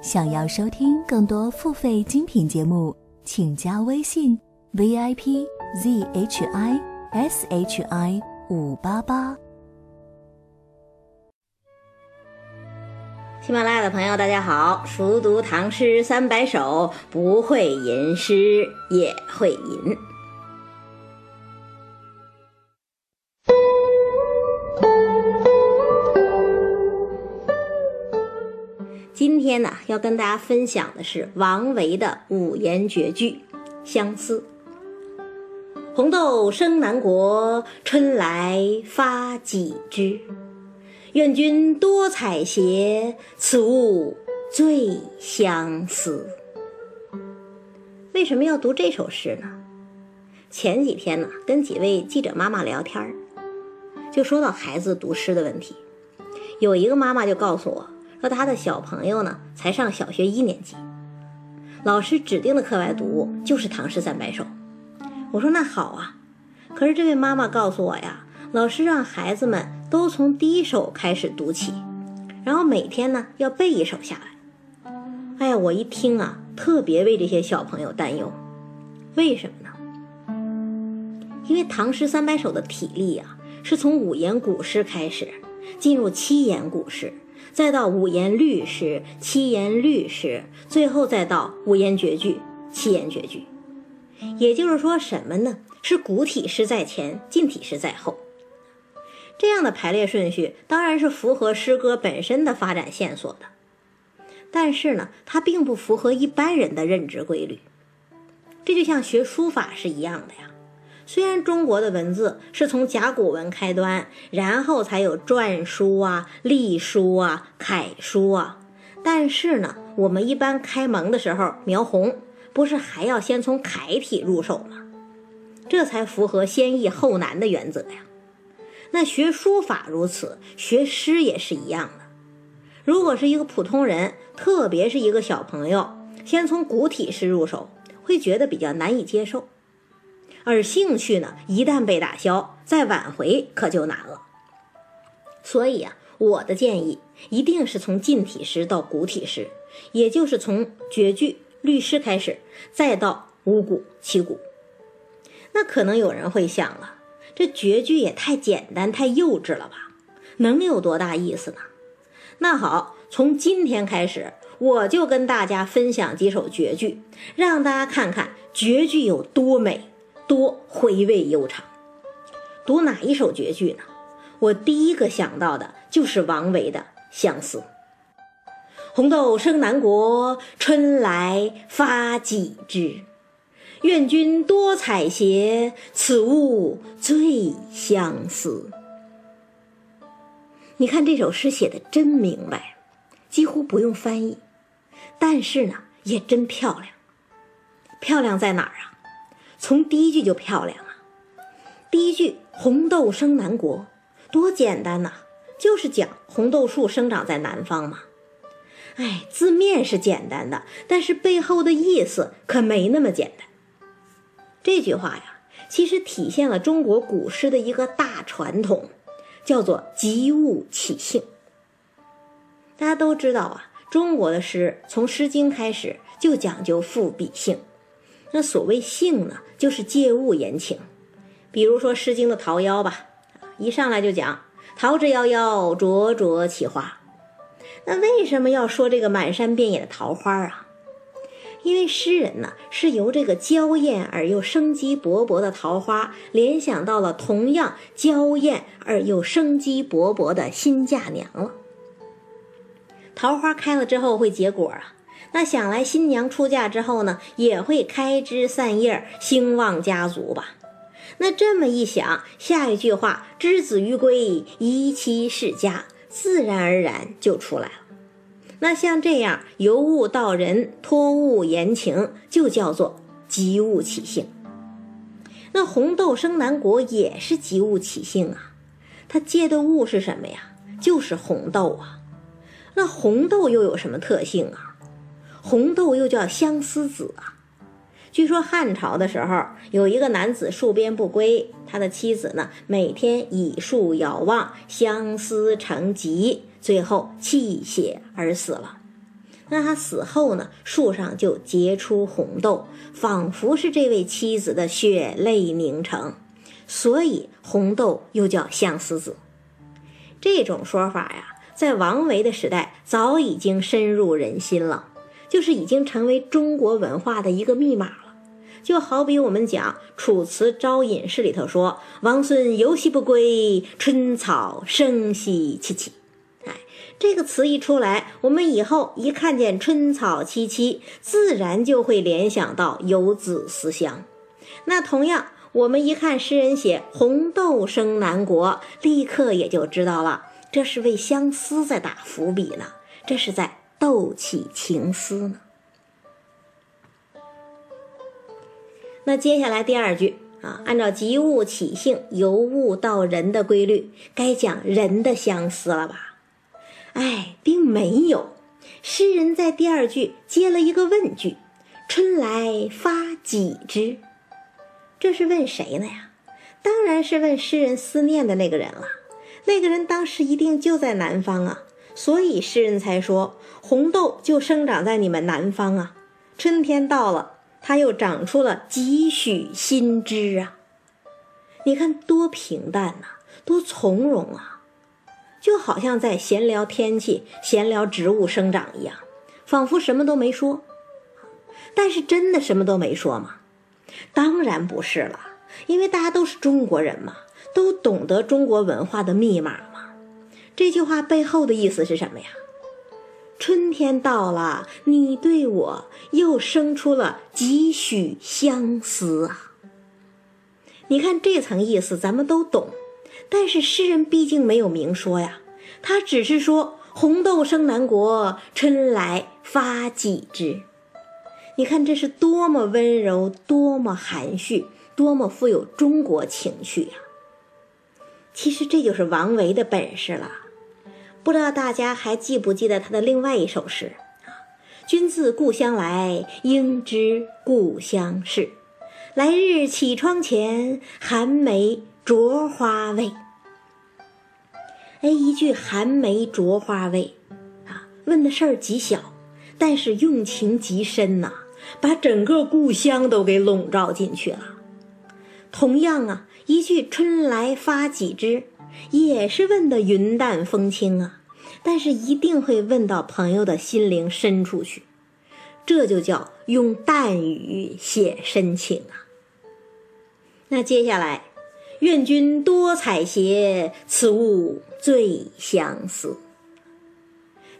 想要收听更多付费精品节目，请加微信 v i p z h i s h i 五八八。喜马拉雅的朋友，大家好！熟读唐诗三百首，不会吟诗也会吟。天呢，要跟大家分享的是王维的五言绝句《相思》。红豆生南国，春来发几枝。愿君多采撷，此物最相思。为什么要读这首诗呢？前几天呢，跟几位记者妈妈聊天儿就说到孩子读诗的问题。有一个妈妈就告诉我。和他的小朋友呢，才上小学一年级，老师指定的课外读物就是《唐诗三百首》。我说那好啊，可是这位妈妈告诉我呀，老师让孩子们都从第一首开始读起，然后每天呢要背一首下来。哎呀，我一听啊，特别为这些小朋友担忧。为什么呢？因为《唐诗三百首》的体例啊，是从五言古诗开始，进入七言古诗。再到五言律诗、七言律诗，最后再到五言绝句、七言绝句。也就是说，什么呢？是古体诗在前，近体诗在后。这样的排列顺序当然是符合诗歌本身的发展线索的，但是呢，它并不符合一般人的认知规律。这就像学书法是一样的呀。虽然中国的文字是从甲骨文开端，然后才有篆书啊、隶书啊、楷书啊，但是呢，我们一般开蒙的时候描红，不是还要先从楷体入手吗？这才符合先易后难的原则呀。那学书法如此，学诗也是一样的。如果是一个普通人，特别是一个小朋友，先从古体诗入手，会觉得比较难以接受。而兴趣呢，一旦被打消，再挽回可就难了。所以啊，我的建议一定是从近体诗到古体诗，也就是从绝句、律诗开始，再到五古、七古。那可能有人会想了，这绝句也太简单、太幼稚了吧？能有多大意思呢？那好，从今天开始，我就跟大家分享几首绝句，让大家看看绝句有多美。多回味悠长，读哪一首绝句呢？我第一个想到的就是王维的《相思》。红豆生南国，春来发几枝。愿君多采撷，此物最相思。你看这首诗写的真明白，几乎不用翻译，但是呢，也真漂亮。漂亮在哪儿啊？从第一句就漂亮啊！第一句“红豆生南国”，多简单呐，就是讲红豆树生长在南方嘛。哎，字面是简单的，但是背后的意思可没那么简单。这句话呀，其实体现了中国古诗的一个大传统，叫做及物起兴。大家都知道啊，中国的诗从《诗经》开始就讲究赋比兴。那所谓性呢，就是借物言情。比如说《诗经》的《桃夭》吧，一上来就讲“桃之夭夭，灼灼其花”。那为什么要说这个满山遍野的桃花啊？因为诗人呢是由这个娇艳而又生机勃勃的桃花联想到了同样娇艳而又生机勃勃的新嫁娘了。桃花开了之后会结果啊。那想来新娘出嫁之后呢，也会开枝散叶，兴旺家族吧？那这么一想，下一句话“之子于归，宜妻世家”，自然而然就出来了。那像这样由物到人，托物言情，就叫做及物起兴。那红豆生南国也是及物起兴啊，它借的物是什么呀？就是红豆啊。那红豆又有什么特性啊？红豆又叫相思子啊。据说汉朝的时候，有一个男子戍边不归，他的妻子呢每天以树遥望，相思成疾，最后泣血而死了。那他死后呢，树上就结出红豆，仿佛是这位妻子的血泪凝成，所以红豆又叫相思子。这种说法呀，在王维的时代早已经深入人心了，就是已经成为中国文化的一个密码了。就好比我们讲《楚辞·招隐士》里头说：“王孙游兮不归，春草生兮萋萋。”哎，这个词一出来，我们以后一看见春草萋萋，自然就会联想到游子思乡。那同样，我们一看诗人写“红豆生南国”，立刻也就知道了，这是为相思在打伏笔呢，这是在斗起情思呢。那接下来第二句啊，按照及物起兴，由物到人的规律，该讲人的相思了吧？哎，并没有。诗人在第二句接了一个问句：“春来发几枝？”这是问谁呢呀？当然是问诗人思念的那个人了。那个人当时一定就在南方啊，所以诗人才说：“红豆就生长在你们南方啊，春天到了。”它又长出了几许新枝啊！你看多平淡呐，多从容啊，就好像在闲聊天气、闲聊植物生长一样，仿佛什么都没说。但是真的什么都没说吗？当然不是了，因为大家都是中国人嘛，都懂得中国文化的密码。这句话背后的意思是什么呀？春天到了，你对我又生出了几许相思啊！你看这层意思，咱们都懂，但是诗人毕竟没有明说呀，他只是说“红豆生南国，春来发几枝”。你看这是多么温柔，多么含蓄，多么富有中国情趣呀！其实这就是王维的本事了。不知道大家还记不记得他的另外一首诗啊？君自故乡来，应知故乡事。来日绮窗前，寒梅著花未？哎，一句寒梅著花未啊，问的事儿极小，但是用情极深呐，把整个故乡都给笼罩进去了。同样啊，一句春来发几枝，也是问的云淡风轻啊。但是一定会问到朋友的心灵深处去，这就叫用淡语写深情啊。那接下来，愿君多采撷，此物最相思。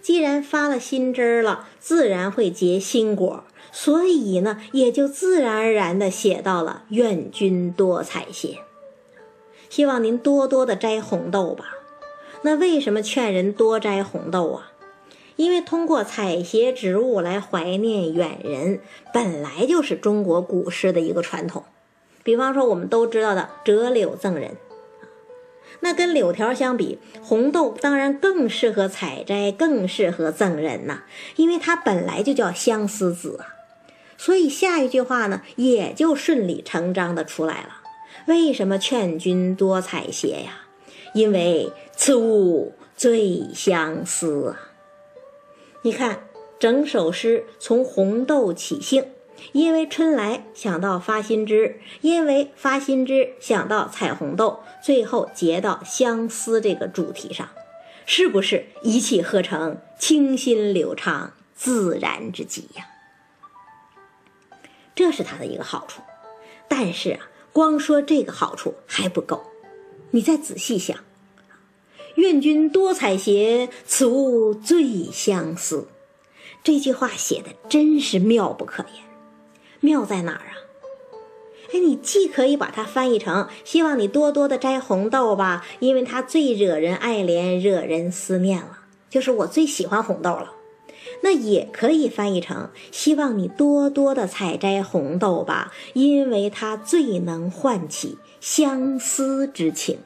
既然发了新枝儿了，自然会结新果，所以呢，也就自然而然的写到了愿君多采撷，希望您多多的摘红豆吧。那为什么劝人多摘红豆啊？因为通过采撷植物来怀念远人，本来就是中国古诗的一个传统。比方说，我们都知道的“折柳赠人”，那跟柳条相比，红豆当然更适合采摘，更适合赠人呐。因为它本来就叫相思子啊，所以下一句话呢，也就顺理成章的出来了。为什么劝君多采撷呀？因为此物最相思啊！你看，整首诗从红豆起兴，因为春来想到发新枝，因为发新枝想到采红豆，最后结到相思这个主题上，是不是一气呵成、清新流畅、自然之极呀？这是它的一个好处。但是啊，光说这个好处还不够，你再仔细想。愿君多采撷，此物最相思。这句话写的真是妙不可言，妙在哪儿啊？哎，你既可以把它翻译成希望你多多的摘红豆吧，因为它最惹人爱怜，惹人思念了，就是我最喜欢红豆了。那也可以翻译成希望你多多的采摘红豆吧，因为它最能唤起相思之情。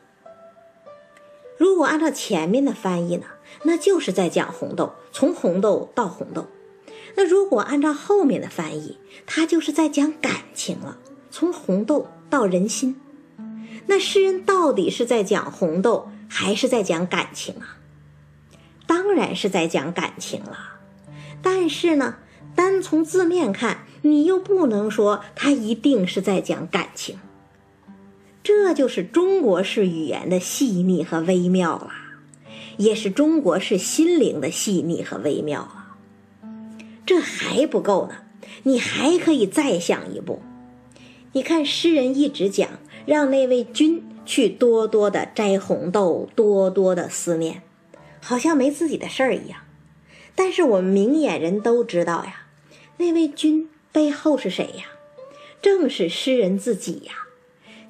如果按照前面的翻译呢，那就是在讲红豆，从红豆到红豆。那如果按照后面的翻译，它就是在讲感情了，从红豆到人心。那诗人到底是在讲红豆，还是在讲感情啊？当然是在讲感情了。但是呢，单从字面看，你又不能说它一定是在讲感情。这就是中国式语言的细腻和微妙了，也是中国式心灵的细腻和微妙了。这还不够呢，你还可以再想一步。你看，诗人一直讲让那位君去多多的摘红豆，多多的思念，好像没自己的事儿一样。但是我们明眼人都知道呀，那位君背后是谁呀？正是诗人自己呀。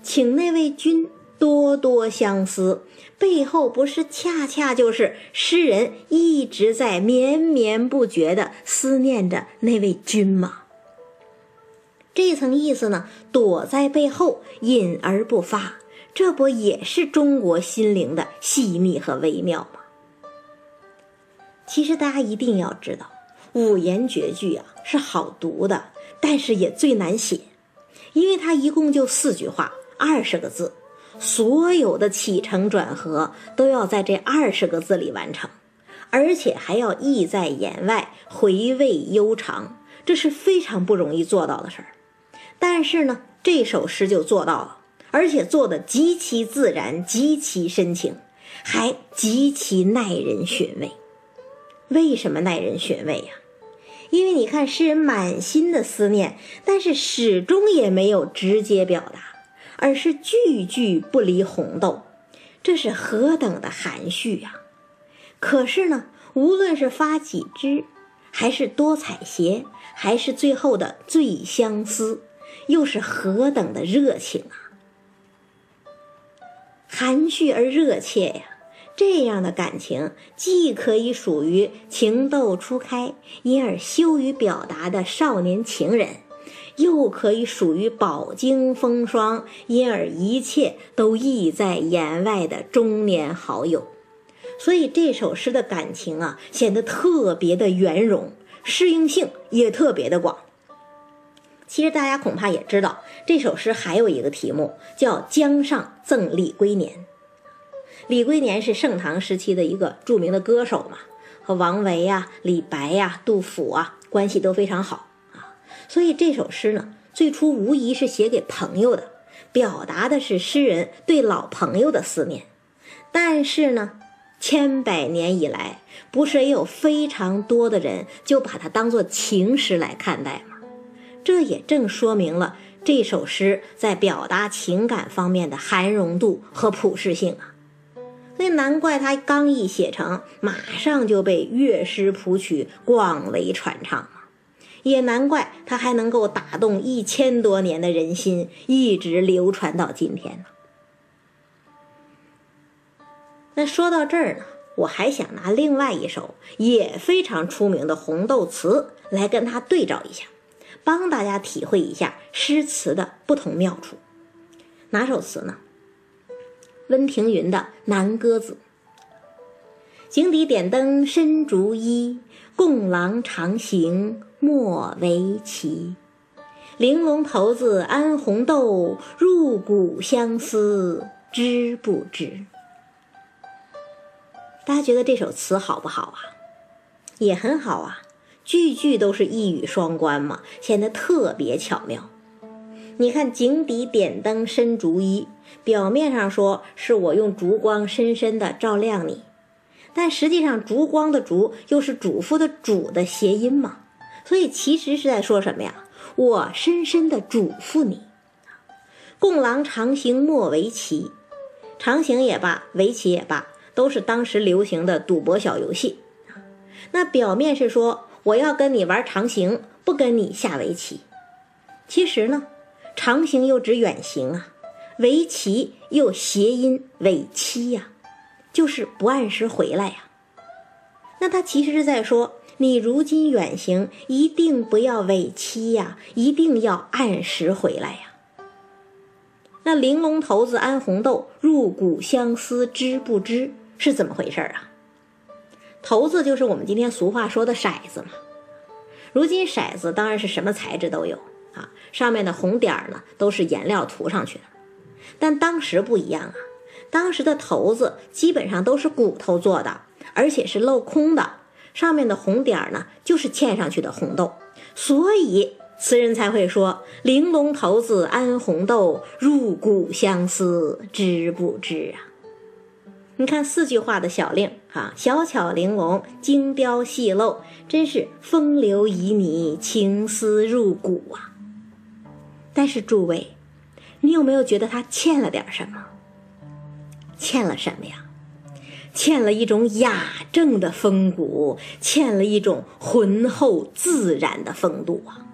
请那位君多多相思，背后不是恰恰就是诗人一直在绵绵不绝的思念着那位君吗？这层意思呢，躲在背后隐而不发，这不也是中国心灵的细腻和微妙吗？其实大家一定要知道，五言绝句啊是好读的，但是也最难写，因为它一共就四句话，二十个字，所有的起承转合都要在这二十个字里完成，而且还要意在言外，回味悠长，这是非常不容易做到的事儿。但是呢，这首诗就做到了，而且做的极其自然，极其深情，还极其耐人寻味。为什么耐人寻味呀？因为你看，诗人满心的思念，但是始终也没有直接表达，而是句句不离红豆，这是何等的含蓄呀！可是呢，无论是发几枝，还是多采撷，还是最后的最相思，又是何等的热情啊！含蓄而热切呀！这样的感情，既可以属于情窦初开，因而羞于表达的少年情人，又可以属于饱经风霜，因而一切都意在言外的中年好友。所以这首诗的感情啊，显得特别的圆融，适应性也特别的广。其实大家恐怕也知道，这首诗还有一个题目叫《江上赠李龟年》。李龟年是盛唐时期的一个著名的歌手嘛，和王维呀、李白呀、杜甫啊关系都非常好啊，所以这首诗呢，最初无疑是写给朋友的，表达的是诗人对老朋友的思念。但是呢，千百年以来，不是也有非常多的人就把它当做情诗来看待吗？这也正说明了这首诗在表达情感方面的含容度和普适性啊。那难怪他刚一写成，马上就被乐师谱曲广为传唱嘛。也难怪他还能够打动一千多年的人心，一直流传到今天呢。那说到这儿呢，我还想拿另外一首也非常出名的红豆词来跟他对照一下，帮大家体会一下诗词的不同妙处。哪首词呢？温庭筠的《南歌子》：井底点灯深竹衣，共郎长行莫为期。玲珑骰子安红豆，入骨相思知不知？大家觉得这首词好不好啊？也很好啊，句句都是一语双关嘛，显得特别巧妙。你看，井底点灯深竹衣。表面上说是我用烛光深深的照亮你，但实际上烛光的烛又是嘱咐的嘱的谐音嘛，所以其实是在说什么呀？我深深的嘱咐你，共郎长行莫为棋，长行也罢，围棋也罢，都是当时流行的赌博小游戏。那表面是说我要跟你玩长行，不跟你下围棋，其实呢，长行又指远行啊。为期又谐音尾期呀，就是不按时回来呀。那他其实是在说，你如今远行，一定不要尾期呀，一定要按时回来呀。那玲珑骰子安红豆，入骨相思知不知？是怎么回事啊？骰子就是我们今天俗话说的骰子嘛。如今骰子当然是什么材质都有啊，上面的红点儿呢，都是颜料涂上去的。但当时不一样啊，当时的骰子基本上都是骨头做的，而且是镂空的，上面的红点儿呢，就是嵌上去的红豆，所以词人才会说“玲珑骰子安红豆，入骨相思知不知”啊？你看四句话的小令，哈，小巧玲珑，精雕细镂，真是风流旖旎，情思入骨啊！但是诸位，你有没有觉得他欠了点什么？欠了什么呀？欠了一种雅正的风骨，欠了一种浑厚自然的风度啊！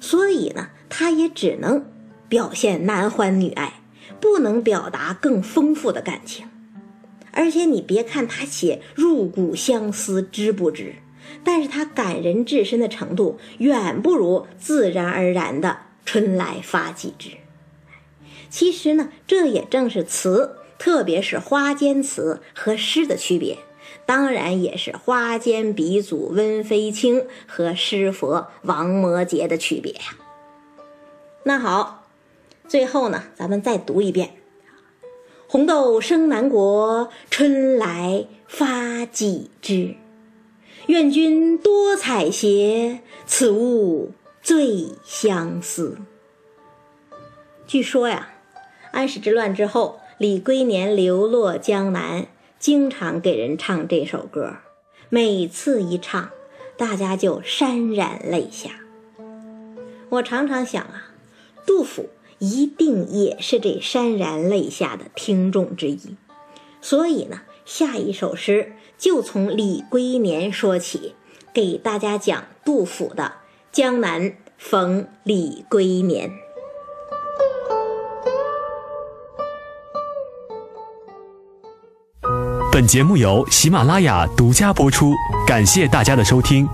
所以呢，他也只能表现男欢女爱，不能表达更丰富的感情。而且你别看他写入骨相思知不知，但是他感人至深的程度远不如自然而然的春来发几枝。其实呢，这也正是词。特别是花间词和诗的区别，当然也是花间鼻祖温飞卿和诗佛王摩诘的区别呀。那好，最后呢，咱们再读一遍：“红豆生南国，春来发几枝。愿君多采撷，此物最相思。”据说呀，安史之乱之后。李龟年流落江南，经常给人唱这首歌。每次一唱，大家就潸然泪下。我常常想啊，杜甫一定也是这潸然泪下的听众之一。所以呢，下一首诗就从李龟年说起，给大家讲杜甫的《江南逢李龟年》。本节目由喜马拉雅独家播出，感谢大家的收听。